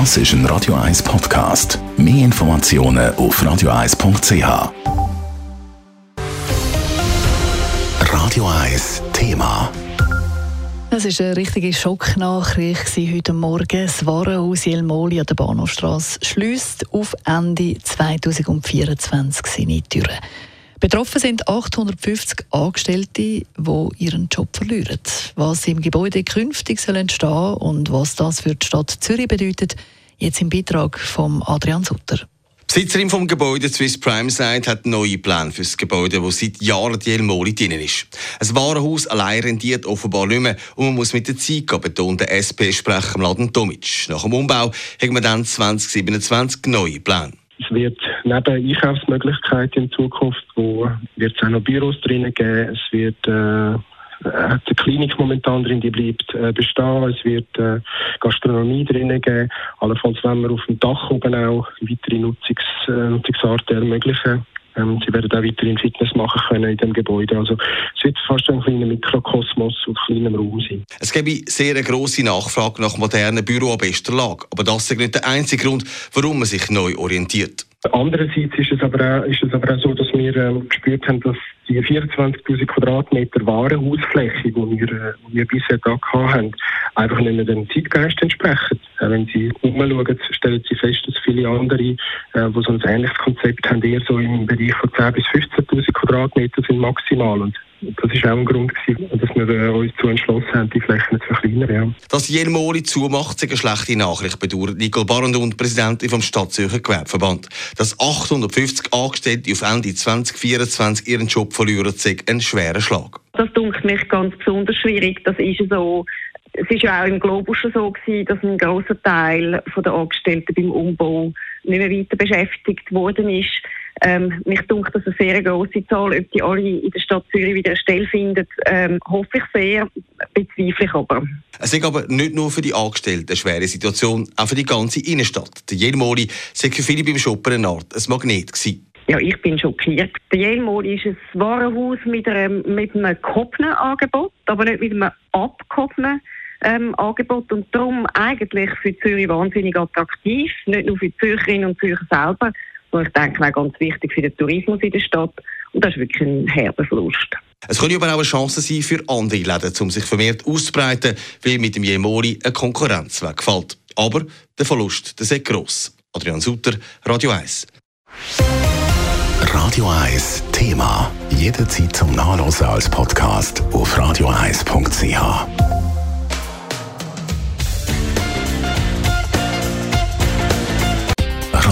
Das ist ein Radio 1 Podcast. Mehr Informationen auf radio1.ch. Radio 1 Thema. Es war eine richtige Schocknachricht heute Morgen. Das Warenhaus Jelmoli an der Bahnhofstrasse schließt auf Ende 2024 seine Türen. Betroffen sind 850 Angestellte, die ihren Job verlieren. Was im Gebäude künftig soll entstehen und was das für die Stadt Zürich bedeutet, jetzt im Beitrag von Adrian Sutter. Die Besitzerin vom Gebäude Swiss Prime sagt, hat neue Pläne für das Gebäude, das seit Jahren die Elmoli drin ist. Ein Warenhaus allein rentiert offenbar nicht mehr und man muss mit der Zeit gehen, betont der SP-Sprecher Mladen Tomic. Nach dem Umbau haben wir dann 2027 neue Pläne. Es wird neben Einkaufsmöglichkeiten in Zukunft, wo wird es auch noch Büros drinnen geben. Es wird äh, hat eine Klinik momentan drin, die bleibt äh, bestehen. Es wird äh, Gastronomie drinnen geben. Allenfalls wenn wir auf dem Dach oben auch weitere Nutzungs, äh, Nutzungsarten ermöglichen. Ähm, sie werden auch weiterhin Fitness machen können in dem Gebäude. Also es wird fast ein kleiner Mikrokosmos auf kleinem Raum sein. Es gibt sehr eine grosse Nachfrage nach modernen Büro an bester Lage. Aber das ist nicht der einzige Grund, warum man sich neu orientiert. Andererseits ist es aber auch, ist es aber auch so, dass wir ähm, gespürt haben, dass die 24.000 Quadratmeter Warenhausfläche, die wir, äh, die wir bisher da haben, einfach nicht mehr dem Zeitgeist entsprechen. Äh, wenn Sie umschauen, stellen Sie fest, dass viele andere, äh, die so ein ähnliches Konzept haben, eher so im Bereich von 10.000 bis 15.000 Quadratmeter sind maximal. Und das ist auch ein Grund, gewesen, dass wir äh, uns zu entschlossen haben, die Flächen zu verkleinern. Ja. Dass Jelmoli zumacht, ist eine schlechte Nachricht, bedauert Nicole Barond, Präsidentin vom Stadtzürcher Gewerbeverband. Dass 850 Angestellte auf Ende 2024 ihren Job verlieren, ist ein schwerer Schlag. Das dunkelt mich ganz besonders schwierig. Das ist so es war ja auch im Globus schon so gewesen, dass ein großer Teil der Angestellten beim Umbau nicht mehr weiter beschäftigt worden ist. Ähm, mich dunkt das eine sehr große Zahl. Ob die alle in der Stadt Zürich wieder eine Stelle finden, ähm, hoffe ich sehr, bezweifle ich aber. Es ist aber nicht nur für die Angestellten eine schwere Situation, auch für die ganze Innenstadt. Der Jelmoli sei für viele beim Shoppen eine Art ein Magnet gewesen. Ja, ich bin schockiert. Der Jelmoli ist ein Warenhaus mit einem, mit einem gehobenen Angebot, aber nicht mit einem abgehobenen ähm, Angebot und darum eigentlich für Zürich wahnsinnig attraktiv, nicht nur für die Zürcherinnen und Zürcher selber, sondern ich denke auch ganz wichtig für den Tourismus in der Stadt und das ist wirklich ein herber Verlust. Es könnte aber auch eine Chance sein für andere Läden, um sich vermehrt auszubreiten, weil mit dem Jemoli eine Konkurrenz wegfällt. Aber der Verlust der ist gross. Adrian Sutter, Radio 1. Radio 1 Thema. Jederzeit zum Nachlesen als Podcast auf radio1.ch.